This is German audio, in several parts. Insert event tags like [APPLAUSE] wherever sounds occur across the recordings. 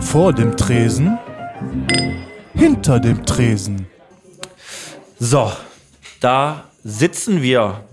Vor dem Tresen, hinter dem Tresen. So, da sitzen wir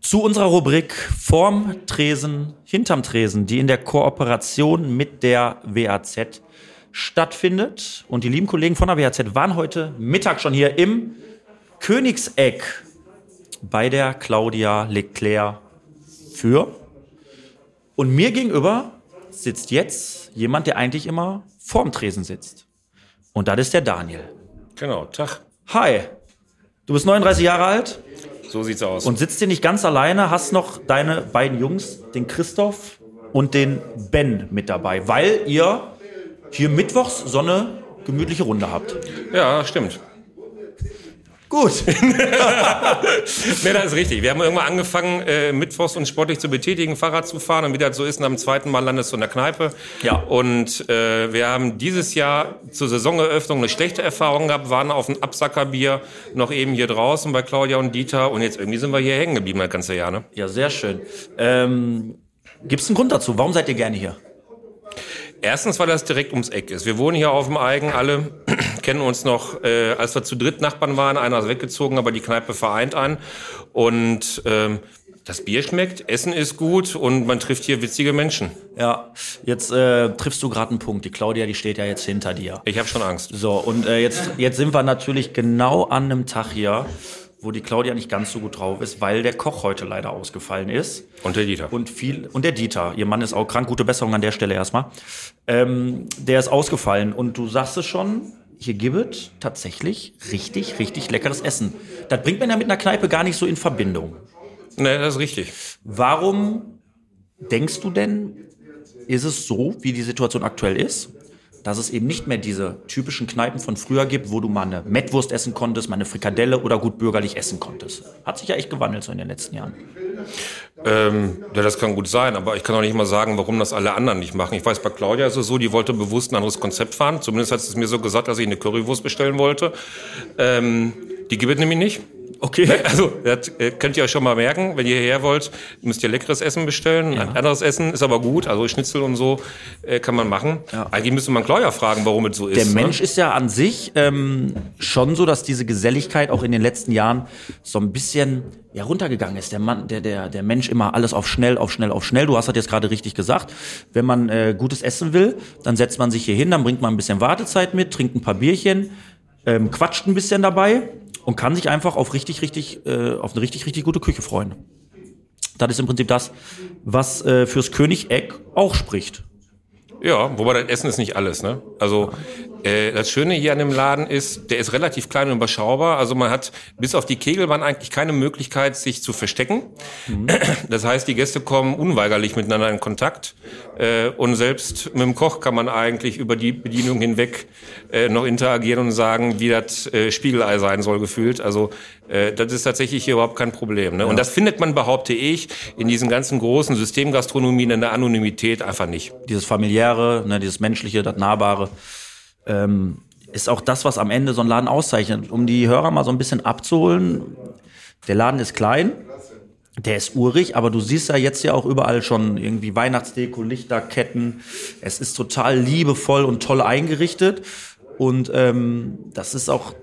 zu unserer Rubrik Vorm Tresen, hinterm Tresen, die in der Kooperation mit der WAZ stattfindet. Und die lieben Kollegen von der WAZ waren heute Mittag schon hier im Königseck bei der Claudia Leclerc für. Und mir gegenüber sitzt jetzt jemand, der eigentlich immer vorm Tresen sitzt. Und das ist der Daniel. Genau, Tag. Hi. Du bist 39 Jahre alt So sieht's aus. und sitzt hier nicht ganz alleine, hast noch deine beiden Jungs, den Christoph und den Ben mit dabei, weil ihr hier mittwochs so eine gemütliche Runde habt. ja, stimmt. Gut. [LAUGHS] Nee, das ist richtig. Wir haben irgendwann angefangen, äh, mittwochs uns sportlich zu betätigen, Fahrrad zu fahren. Und wie das so ist, nach dem zweiten Mal landest du in der Kneipe. Ja. Und äh, wir haben dieses Jahr zur Saisoneröffnung eine schlechte Erfahrung gehabt, waren auf ein Absackerbier noch eben hier draußen bei Claudia und Dieter. Und jetzt irgendwie sind wir hier hängen geblieben das ganze Jahr. Ne? Ja, sehr schön. Ähm, Gibt es einen Grund dazu? Warum seid ihr gerne hier? Erstens, weil das direkt ums Eck ist. Wir wohnen hier auf dem Eigen, alle [CLEARS THROAT] kennen uns noch, äh, als wir zu dritt Nachbarn waren. Einer ist weggezogen, aber die Kneipe vereint ein. Und ähm, das Bier schmeckt, Essen ist gut und man trifft hier witzige Menschen. Ja, jetzt äh, triffst du gerade einen Punkt. Die Claudia, die steht ja jetzt hinter dir. Ich habe schon Angst. So, und äh, jetzt, jetzt sind wir natürlich genau an einem Tag hier, wo die Claudia nicht ganz so gut drauf ist, weil der Koch heute leider ausgefallen ist. Und der Dieter. Und viel, und der Dieter, ihr Mann ist auch krank, gute Besserung an der Stelle erstmal. Ähm, der ist ausgefallen und du sagst es schon, hier gibt es tatsächlich richtig, richtig leckeres Essen. Das bringt man ja mit einer Kneipe gar nicht so in Verbindung. Ne, das ist richtig. Warum denkst du denn, ist es so, wie die Situation aktuell ist, dass es eben nicht mehr diese typischen Kneipen von früher gibt, wo du mal eine Mettwurst essen konntest, mal eine Frikadelle oder gut bürgerlich essen konntest? Hat sich ja echt gewandelt so in den letzten Jahren. Ähm, ja, das kann gut sein, aber ich kann auch nicht mal sagen, warum das alle anderen nicht machen. Ich weiß, bei Claudia ist es so, die wollte bewusst ein anderes Konzept fahren. Zumindest hat es mir so gesagt, dass ich eine Currywurst bestellen wollte. Ähm, die gibt es nämlich nicht. Okay. Also, das äh, könnt ihr euch schon mal merken. Wenn ihr hierher wollt, müsst ihr leckeres Essen bestellen. Ein anderes Essen ist aber gut. Also Schnitzel und so äh, kann man machen. Ja. Eigentlich müsste man Claudia fragen, warum es so ist. Der ne? Mensch ist ja an sich ähm, schon so, dass diese Geselligkeit auch in den letzten Jahren so ein bisschen ja, runtergegangen ist. Der Mann, der, der, der Mensch immer alles auf schnell, auf schnell, auf schnell. Du hast das jetzt gerade richtig gesagt. Wenn man äh, gutes Essen will, dann setzt man sich hier hin, dann bringt man ein bisschen Wartezeit mit, trinkt ein paar Bierchen, ähm, quatscht ein bisschen dabei und kann sich einfach auf richtig, richtig, äh, auf eine richtig, richtig gute Küche freuen. Das ist im Prinzip das, was äh, fürs Königeck auch spricht. Ja, wobei das Essen ist nicht alles. Ne? Also äh, das Schöne hier an dem Laden ist, der ist relativ klein und überschaubar. Also man hat bis auf die Kegelbahn eigentlich keine Möglichkeit, sich zu verstecken. Das heißt, die Gäste kommen unweigerlich miteinander in Kontakt. Äh, und selbst mit dem Koch kann man eigentlich über die Bedienung hinweg äh, noch interagieren und sagen, wie das Spiegelei sein soll gefühlt. Also das ist tatsächlich hier überhaupt kein Problem. Ne? Und das findet man, behaupte ich, in diesen ganzen großen Systemgastronomien in der Anonymität einfach nicht. dieses familiäre, ne, dieses menschliche, das nahbare, ähm, ist auch das, was am Ende so einen Laden auszeichnet. Um die Hörer mal so ein bisschen abzuholen, der Laden ist klein, der ist urig, aber du siehst ja jetzt ja auch überall schon irgendwie Weihnachtsdeko, Lichterketten. Es ist total liebevoll und toll eingerichtet. Und ähm, das ist auch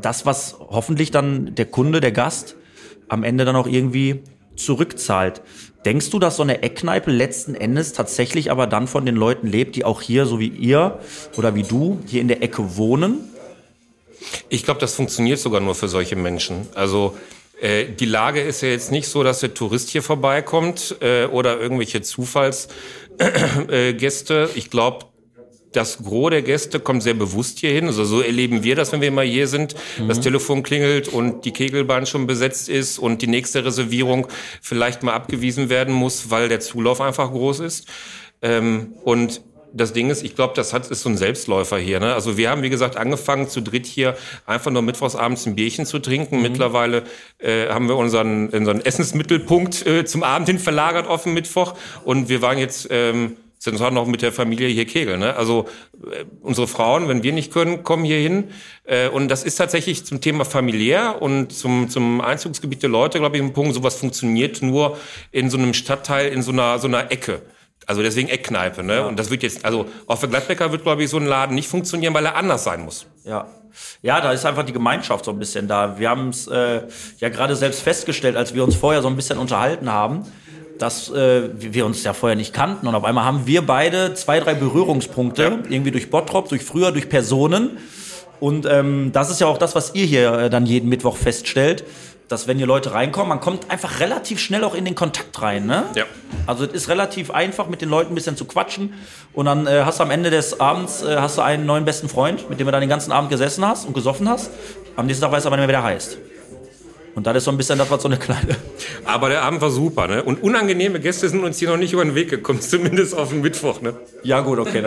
das, was hoffentlich dann der Kunde, der Gast am Ende dann auch irgendwie zurückzahlt. Denkst du, dass so eine Eckkneipe letzten Endes tatsächlich aber dann von den Leuten lebt, die auch hier, so wie ihr oder wie du, hier in der Ecke wohnen? Ich glaube, das funktioniert sogar nur für solche Menschen. Also äh, die Lage ist ja jetzt nicht so, dass der Tourist hier vorbeikommt äh, oder irgendwelche Zufallsgäste. Äh, ich glaube, das Gros der Gäste kommt sehr bewusst hier hin. Also so erleben wir das, wenn wir mal hier sind. Das Telefon klingelt und die Kegelbahn schon besetzt ist und die nächste Reservierung vielleicht mal abgewiesen werden muss, weil der Zulauf einfach groß ist. Ähm, und das Ding ist, ich glaube, das hat, ist so ein Selbstläufer hier. Ne? Also wir haben, wie gesagt, angefangen zu dritt hier einfach nur mittwochsabends ein Bierchen zu trinken. Mittlerweile äh, haben wir unseren, unseren Essensmittelpunkt äh, zum Abend hin verlagert auf den Mittwoch. Und wir waren jetzt ähm, sind zwar noch mit der Familie hier Kegel. Ne? Also äh, unsere Frauen, wenn wir nicht können, kommen hier hin. Äh, und das ist tatsächlich zum Thema familiär und zum, zum Einzugsgebiet der Leute, glaube ich, ein Punkt. Sowas funktioniert nur in so einem Stadtteil, in so einer, so einer Ecke. Also deswegen Eckkneipe, ne? Ja. Und das wird jetzt, also auch für Gladbecker wird, glaube ich, so ein Laden nicht funktionieren, weil er anders sein muss. Ja. Ja, da ist einfach die Gemeinschaft so ein bisschen da. Wir haben es äh, ja gerade selbst festgestellt, als wir uns vorher so ein bisschen unterhalten haben, dass äh, wir uns ja vorher nicht kannten und auf einmal haben wir beide zwei, drei Berührungspunkte, irgendwie durch Bottrop, durch früher, durch Personen. Und ähm, das ist ja auch das, was ihr hier äh, dann jeden Mittwoch feststellt dass wenn hier Leute reinkommen, man kommt einfach relativ schnell auch in den Kontakt rein. Ne? Ja. Also es ist relativ einfach, mit den Leuten ein bisschen zu quatschen. Und dann äh, hast du am Ende des Abends äh, hast du einen neuen besten Freund, mit dem du dann den ganzen Abend gesessen hast und gesoffen hast. Am nächsten Tag weißt du aber nicht mehr, wie der heißt. Und das ist so ein bisschen das, was so eine kleine. [LAUGHS] Aber der Abend war super, ne? Und unangenehme Gäste sind uns hier noch nicht über den Weg gekommen, [LAUGHS] zumindest auf den Mittwoch, ne? Ja, gut, okay.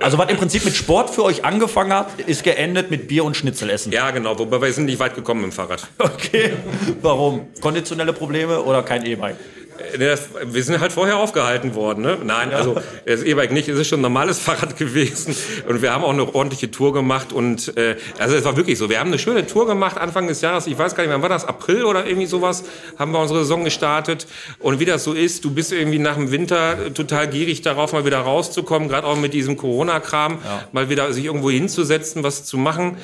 also, was im Prinzip mit Sport für euch angefangen hat, ist geendet mit Bier und Schnitzelessen. Ja, genau. Wobei wir sind nicht weit gekommen im Fahrrad. [LAUGHS] Okay. Warum? Konditionelle Probleme oder kein E-Bike? Äh, wir sind halt vorher aufgehalten worden. Ne? Nein, also das E-Bike nicht, es ist schon ein normales [LAUGHS] Fahrrad gewesen. Und wir haben auch eine ordentliche Tour gemacht. Und äh, also es war wirklich so. Wir haben eine schöne Tour gemacht Anfang des Jahres. Ich weiß gar nicht, wann war das? April oder irgendwie sowas? Haben wir unsere Saison gestartet. Und wie das so ist, du bist irgendwie nach dem Winter total gierig darauf, mal wieder rauszukommen. Gerade auch mit diesem Corona-Kram, ja. mal wieder sich irgendwo hinzusetzen, was zu machen.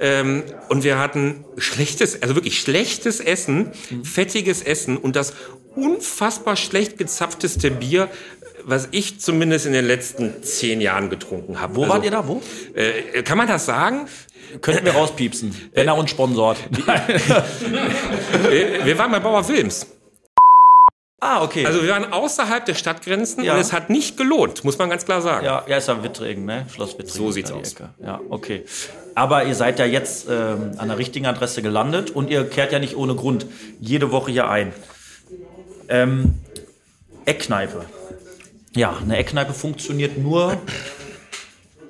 Ähm, und wir hatten schlechtes, also wirklich schlechtes Essen, mhm. fettiges Essen und das unfassbar schlecht gezapfteste Bier, was ich zumindest in den letzten zehn Jahren getrunken habe. Wo also, wart ihr da? Wo? Äh, kann man das sagen? Könnten wir rauspiepsen, wenn er uns sponsort. [LAUGHS] wir waren bei Bauer Wilms. Ah, okay. Also wir waren außerhalb der Stadtgrenzen ja. und es hat nicht gelohnt, muss man ganz klar sagen. Ja, ja ist ja Wittregen, ne? Schloss Wittregen. So sieht's aus. Ecke. Ja, okay. Aber ihr seid ja jetzt ähm, an der richtigen Adresse gelandet und ihr kehrt ja nicht ohne Grund jede Woche hier ein. Ähm, Eckkneipe. Ja, eine Eckkneipe funktioniert nur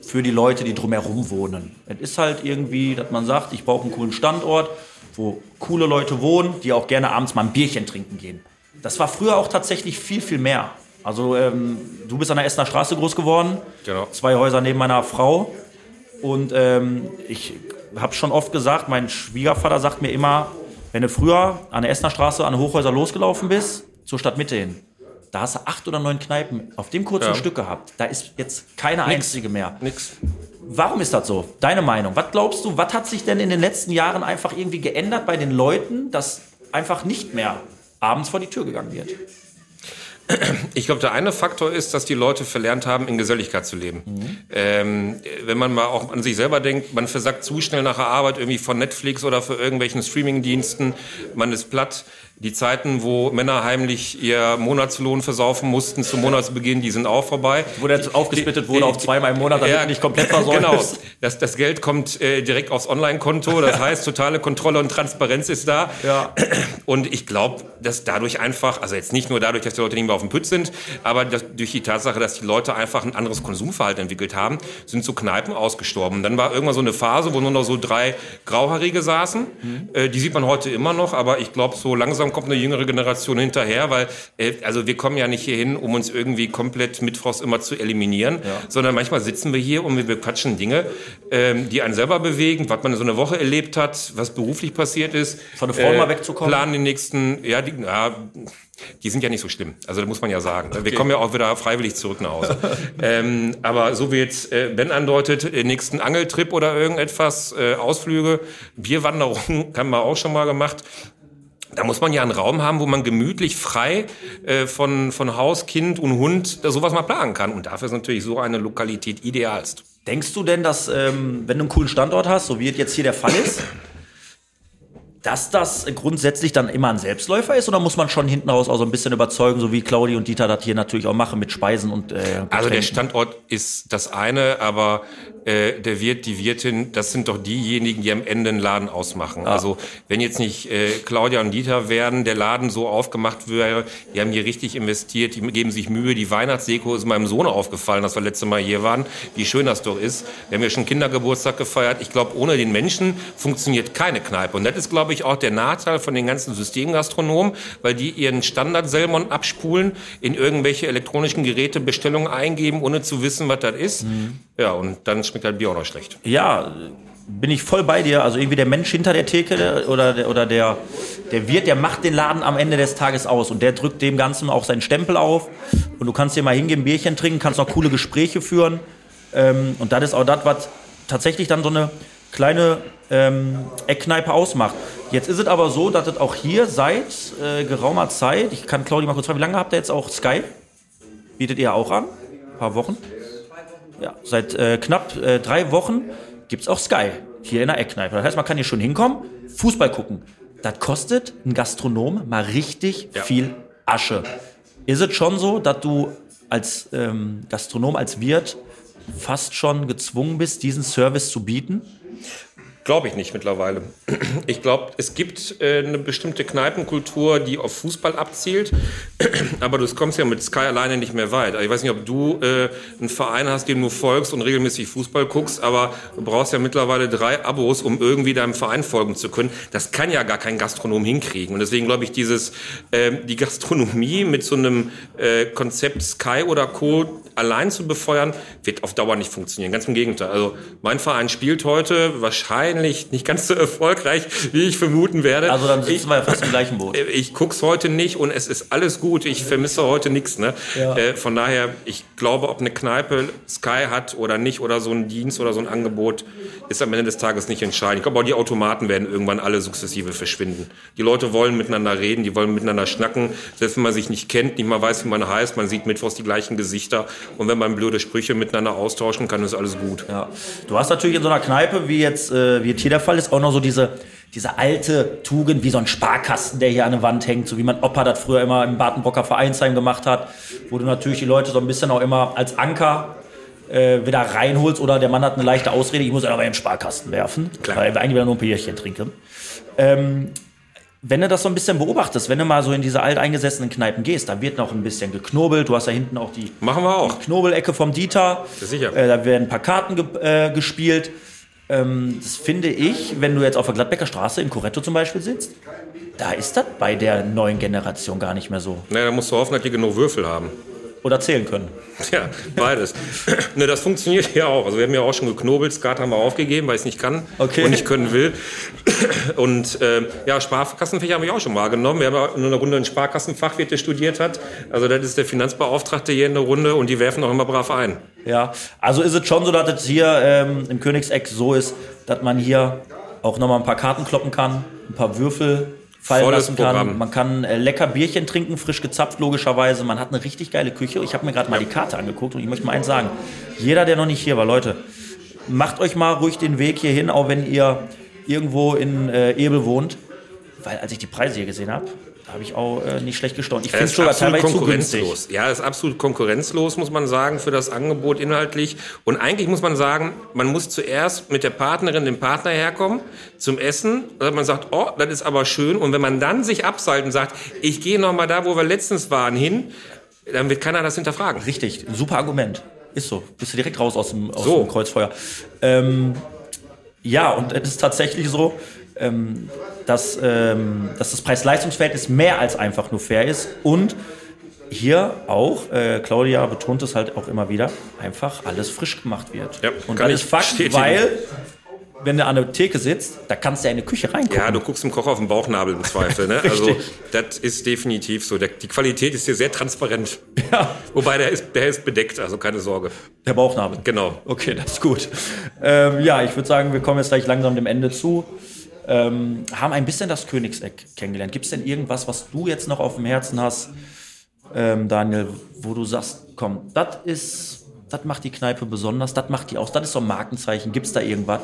für die Leute, die drumherum wohnen. Es ist halt irgendwie, dass man sagt, ich brauche einen coolen Standort, wo coole Leute wohnen, die auch gerne abends mal ein Bierchen trinken gehen. Das war früher auch tatsächlich viel, viel mehr. Also ähm, du bist an der Essener Straße groß geworden, genau. zwei Häuser neben meiner Frau. Und ähm, ich habe schon oft gesagt, mein Schwiegervater sagt mir immer, wenn du früher an der Essener Straße an Hochhäuser losgelaufen bist, zur Stadtmitte hin. Da hast du acht oder neun Kneipen auf dem kurzen ja. Stück gehabt. Da ist jetzt keine Nix. einzige mehr. Nix. Warum ist das so? Deine Meinung. Was glaubst du, was hat sich denn in den letzten Jahren einfach irgendwie geändert bei den Leuten, dass einfach nicht mehr abends vor die Tür gegangen wird? Ich glaube, der eine Faktor ist, dass die Leute verlernt haben, in Geselligkeit zu leben. Mhm. Ähm, wenn man mal auch an sich selber denkt, man versagt zu schnell nach der Arbeit irgendwie von Netflix oder für irgendwelchen Streamingdiensten, man ist platt. Die Zeiten, wo Männer heimlich ihr Monatslohn versaufen mussten zum Monatsbeginn, die sind auch vorbei. Wo der aufgesplittet wurde auf zweimal im Monat, damit ja, nicht komplett versäumt Genau, das, das Geld kommt äh, direkt aufs Online-Konto. Das [LAUGHS] heißt, totale Kontrolle und Transparenz ist da. Ja. Und ich glaube, dass dadurch einfach, also jetzt nicht nur dadurch, dass die Leute nicht mehr auf dem Pütz sind, aber das, durch die Tatsache, dass die Leute einfach ein anderes Konsumverhalten entwickelt haben, sind so Kneipen ausgestorben. Dann war irgendwann so eine Phase, wo nur noch so drei Grauhaarige saßen. Mhm. Äh, die sieht man heute immer noch, aber ich glaube, so langsam kommt eine jüngere Generation hinterher, weil äh, also wir kommen ja nicht hierhin, um uns irgendwie komplett mit Frost immer zu eliminieren, ja. sondern manchmal sitzen wir hier und wir quatschen Dinge, ähm, die einen selber bewegen, was man in so einer Woche erlebt hat, was beruflich passiert ist. Von der Frau äh, mal wegzukommen? Planen den nächsten, ja, die, ja, die sind ja nicht so schlimm. Also da muss man ja sagen. Okay. Wir kommen ja auch wieder freiwillig zurück nach Hause. [LAUGHS] ähm, aber so wie jetzt äh, Ben andeutet, den nächsten Angeltrip oder irgendetwas, äh, Ausflüge, Bierwanderungen [LAUGHS] haben wir auch schon mal gemacht. Da muss man ja einen Raum haben, wo man gemütlich frei äh, von, von Haus, Kind und Hund da sowas mal planen kann. Und dafür ist natürlich so eine Lokalität idealst. Denkst du denn, dass, ähm, wenn du einen coolen Standort hast, so wie es jetzt hier der Fall ist, dass das grundsätzlich dann immer ein Selbstläufer ist oder muss man schon hinten raus auch so ein bisschen überzeugen, so wie Claudi und Dieter das hier natürlich auch machen mit Speisen und äh, Also der Standort ist das eine, aber äh, der Wirt, die Wirtin, das sind doch diejenigen, die am Ende den Laden ausmachen. Ah. Also wenn jetzt nicht äh, Claudia und Dieter wären, der Laden so aufgemacht wäre, die haben hier richtig investiert, die geben sich Mühe. Die Weihnachtsdeko ist meinem Sohn aufgefallen, dass wir letzte Mal hier waren, wie schön das doch ist. Wir haben ja schon Kindergeburtstag gefeiert. Ich glaube, ohne den Menschen funktioniert keine Kneipe. Und das ist, glaube ich, auch der Nachteil von den ganzen Systemgastronomen, weil die ihren Standard-Selmon abspulen, in irgendwelche elektronischen Geräte Bestellungen eingeben, ohne zu wissen, was das ist. Ja, und dann schmeckt halt Bier auch noch schlecht. Ja, bin ich voll bei dir. Also irgendwie der Mensch hinter der Theke der, oder, der, oder der, der Wirt, der macht den Laden am Ende des Tages aus und der drückt dem Ganzen auch seinen Stempel auf. Und du kannst dir mal hingehen, Bierchen trinken, kannst noch coole Gespräche führen. Ähm, und das ist auch das, was tatsächlich dann so eine kleine ähm, Eckkneipe ausmacht. Jetzt ist es aber so, dass es auch hier seit äh, geraumer Zeit, ich kann Claudi mal kurz fragen, wie lange habt ihr jetzt auch Sky? Bietet ihr auch an? Ein paar Wochen? Ja, seit äh, knapp äh, drei Wochen gibt's auch Sky hier in der Eckkneipe. Das heißt, man kann hier schon hinkommen, Fußball gucken. Das kostet ein Gastronom mal richtig Ja. viel Asche. Ist es schon so, dass du als ähm, Gastronom, als Wirt fast schon gezwungen bist, diesen Service zu bieten? Glaube ich nicht mittlerweile. Ich glaube, es gibt äh, eine bestimmte Kneipenkultur, die auf Fußball abzielt, [CLEARS THROAT] aber du kommst ja mit Sky alleine nicht mehr weit. Also ich weiß nicht, ob du äh, einen Verein hast, dem du folgst und regelmäßig Fußball guckst, aber du brauchst ja mittlerweile drei Abos, um irgendwie deinem Verein folgen zu können. Das kann ja gar kein Gastronom hinkriegen. Und deswegen glaube ich, dieses äh, die Gastronomie mit so einem äh, Konzept Sky oder Co. allein zu befeuern, wird auf Dauer nicht funktionieren. Ganz im Gegenteil. Also mein Verein spielt heute wahrscheinlich nicht ganz so erfolgreich, wie ich vermuten werde. Also dann ich, sitzen wir ja fast im gleichen Boot. ich guck's heute nicht und es ist alles gut. Ich vermisse heute nichts. Ne? Ja. Äh, von daher, ich glaube, ob eine Kneipe Sky hat oder nicht oder so ein Dienst oder so ein Angebot, ist am Ende des Tages nicht entscheidend. Ich glaube, auch die Automaten werden irgendwann alle sukzessive verschwinden. Die Leute wollen miteinander reden, die wollen miteinander schnacken. Selbst wenn man sich nicht kennt, nicht mal weiß, wie man heißt, man sieht mittwochs die gleichen Gesichter. Und wenn man blöde Sprüche miteinander austauschen kann, ist alles gut. Ja. Du hast natürlich in so einer Kneipe, wie jetzt, äh, jetzt hier der Fall ist, auch noch so diese, diese alte Tugend, wie so ein Sparkasten, der hier an der Wand hängt, so wie mein Opa das früher immer im Badenbrocker Vereinsheim gemacht hat, wo du natürlich die Leute so ein bisschen auch immer als Anker äh, wieder reinholst oder der Mann hat eine leichte Ausrede, ich muss aber im Sparkasten werfen, Klar. weil wir eigentlich wieder nur ein Bierchen trinken. Ähm, wenn du das so ein bisschen beobachtest, wenn du mal so in diese alteingesessenen Kneipen gehst, da wird noch ein bisschen geknobelt. Du hast da hinten auch die Machen wir auch. Knobelecke vom Dieter. Sicher. Äh, da werden ein paar Karten ge äh, gespielt. Ähm, das finde ich, wenn du jetzt auf der Gladbecker Straße in Coretto zum Beispiel sitzt, da ist das bei der neuen Generation gar nicht mehr so. Na, da musst du hoffen, dass die genug Würfel haben. Oder zählen können. Ja, beides. [CLEARS THROAT] ne, das funktioniert ja auch. Also wir haben ja auch schon geknobelt, Skat haben wir aufgegeben, weil ich es nicht kann Okay. und nicht können will. [CLEARS THROAT] Und äh, ja, Sparkassenfächer habe ich auch schon wahrgenommen. Wir haben ja nur eine Runde einen Sparkassenfachwirt, der studiert hat. Also das ist der Finanzbeauftragte hier in der Runde und die werfen auch immer brav ein. Ja, also ist es schon so, dass es hier ähm, im Königseck so ist, dass man hier auch nochmal ein paar Karten kloppen kann, ein paar Würfel fallen Volles lassen kann. Programm. Man kann äh, lecker Bierchen trinken, frisch gezapft logischerweise. Man hat eine richtig geile Küche. Ich habe mir gerade mal die Karte angeguckt und ich möchte mal eins sagen. Jeder, der noch nicht hier war, Leute, macht euch mal ruhig den Weg hier hin, auch wenn ihr irgendwo in äh, Ebel wohnt. Weil als ich die Preise hier gesehen habe, habe ich auch äh, nicht schlecht gestaunt. Ich finde es ist sogar teilweise konkurrenzlos. Ja, ist absolut konkurrenzlos, muss man sagen, für das Angebot inhaltlich. Und eigentlich muss man sagen, man muss zuerst mit der Partnerin, dem Partner herkommen zum Essen. Dass man sagt, oh, das ist aber schön. Und wenn man dann sich abseilt und sagt, ich gehe noch mal da, wo wir letztens waren, hin, dann wird keiner das hinterfragen. Richtig, super Argument. Ist so. Bist du direkt raus aus dem, aus So. dem Kreuzfeuer. Ähm, ja, und es ist tatsächlich so, ähm, dass, ähm, dass das Preis-Leistungs-Verhältnis mehr als einfach nur fair ist und hier auch, äh, Claudia betont es halt auch immer wieder, einfach alles frisch gemacht wird. Ja, und das ist Fakt, bestätigen. weil wenn du an der Theke sitzt, da kannst du ja in die Küche reingucken. Ja, du guckst dem Koch auf den Bauchnabel im Zweifel. Ne? [LAUGHS] also das ist definitiv so. Der, die Qualität ist hier sehr transparent. Ja. Wobei der ist, der ist bedeckt, also keine Sorge. Der Bauchnabel. Genau. Okay, das ist gut. Ähm, ja, ich würde sagen, wir kommen jetzt gleich langsam dem Ende zu. Ähm, haben ein bisschen das Königseck kennengelernt. Gibt es denn irgendwas, was du jetzt noch auf dem Herzen hast, ähm, Daniel, wo du sagst, komm, das ist, das macht die Kneipe besonders, das macht die aus, das ist so ein Markenzeichen. Gibt es da irgendwas?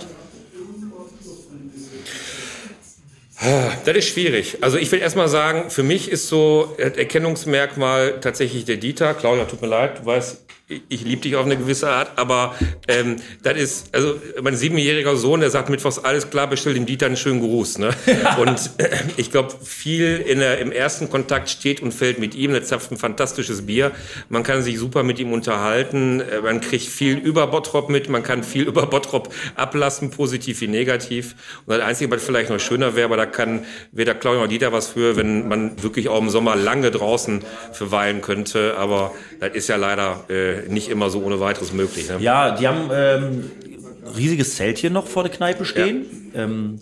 Das ist schwierig. Also ich will erstmal sagen, für mich ist so das Erkennungsmerkmal tatsächlich der Dieter. Claudia, tut mir leid, du weißt ich liebe dich auf eine gewisse Art, aber ähm, das ist, also mein siebenjähriger Sohn, der sagt mittwochs, alles klar, bestell dem Dieter einen schönen Gruß. Ne? [LAUGHS] Und äh, ich glaube, viel in der, im ersten Kontakt steht und fällt mit ihm. Der zapft ein fantastisches Bier. Man kann sich super mit ihm unterhalten. Äh, man kriegt viel über Bottrop mit. Man kann viel [LAUGHS] über Bottrop ablassen, positiv wie negativ. Und das Einzige, was vielleicht noch schöner wäre, aber da kann weder Claudia noch Dieter was für, wenn man wirklich auch im Sommer lange draußen verweilen könnte. Aber das ist ja leider äh, nicht immer so ohne weiteres möglich. Ne? Ja, die haben ähm, riesiges Zeltchen noch vor der Kneipe stehen. Ja. Ähm,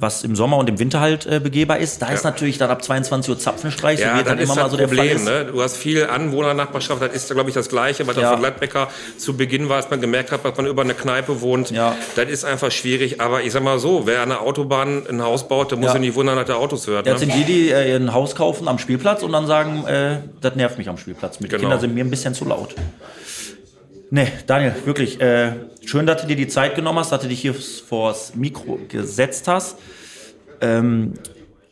was im Sommer und im Winter halt äh, begehbar ist. Da ja. ist natürlich dann ab 22 Uhr Zapfenstreich, ja, so wird dann immer mal so Problem, der Fall ist. Ne? Du hast viel Anwohnernachbarschaft, das ist, glaube ich, das Gleiche, was ja. von Gladbecker zu Beginn war, als man gemerkt hat, dass man über eine Kneipe wohnt. Ja. Das ist einfach schwierig, aber ich sag mal so, wer an der Autobahn ein Haus baut, der muss ja, nicht wundern, dass der Autos hört. Jetzt ne? sind die, die äh, ein Haus kaufen am Spielplatz und dann sagen, äh, das nervt mich am Spielplatz. Mit genau. Kinder sind mir ein bisschen zu laut. Nee, Daniel, wirklich, äh, schön, dass du dir die Zeit genommen hast, dass du dich hier vors Mikro gesetzt hast. Ähm,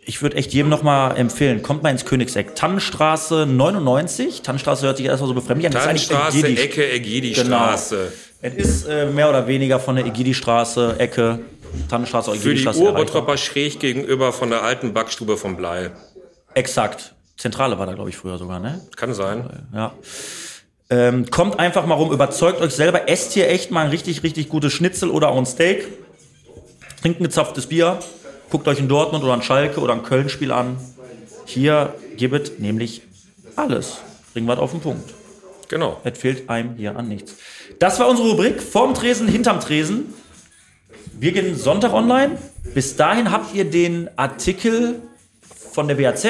ich würde echt jedem nochmal empfehlen, kommt mal ins Königseck. Tannenstraße 99. Tannenstraße hört sich erstmal so befremdlich an. Tannenstraße, Ecke, Egidi-Straße. Genau. Es ist äh, mehr oder weniger von der Egidi-Straße, Ecke, Tannenstraße, Egidi-Straße. Für die Urbottroper schräg gegenüber von der alten Backstube vom Blei. Exakt. Zentrale war da, glaube ich, früher sogar, ne? Kann sein. Ja. Ähm, kommt einfach mal rum, überzeugt euch selber, esst hier echt mal ein richtig, richtig gutes Schnitzel oder auch ein Steak. Trinkt ein gezapftes Bier. Guckt euch in Dortmund oder ein Schalke oder ein Köln-Spiel an. Hier gibt nämlich alles. Bringen wir auf den Punkt. Genau. Es fehlt einem hier an nichts. Das war unsere Rubrik vorm Tresen, hinterm Tresen. Wir gehen Sonntag online. Bis dahin habt ihr den Artikel von der WAZ,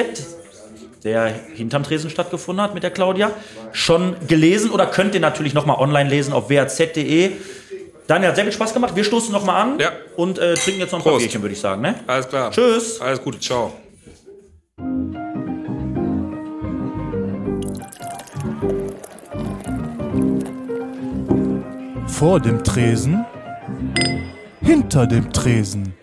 der hinterm Tresen stattgefunden hat mit der Claudia, schon gelesen oder könnt ihr natürlich nochmal online lesen auf waz.de. Daniel, hat sehr viel Spaß gemacht. Wir stoßen nochmal an ja. und äh, trinken jetzt noch ein Prost. paar Bierchen, würde ich sagen. Ne? Alles klar. Tschüss. Alles Gute. Ciao. Vor dem Tresen, hinter dem Tresen.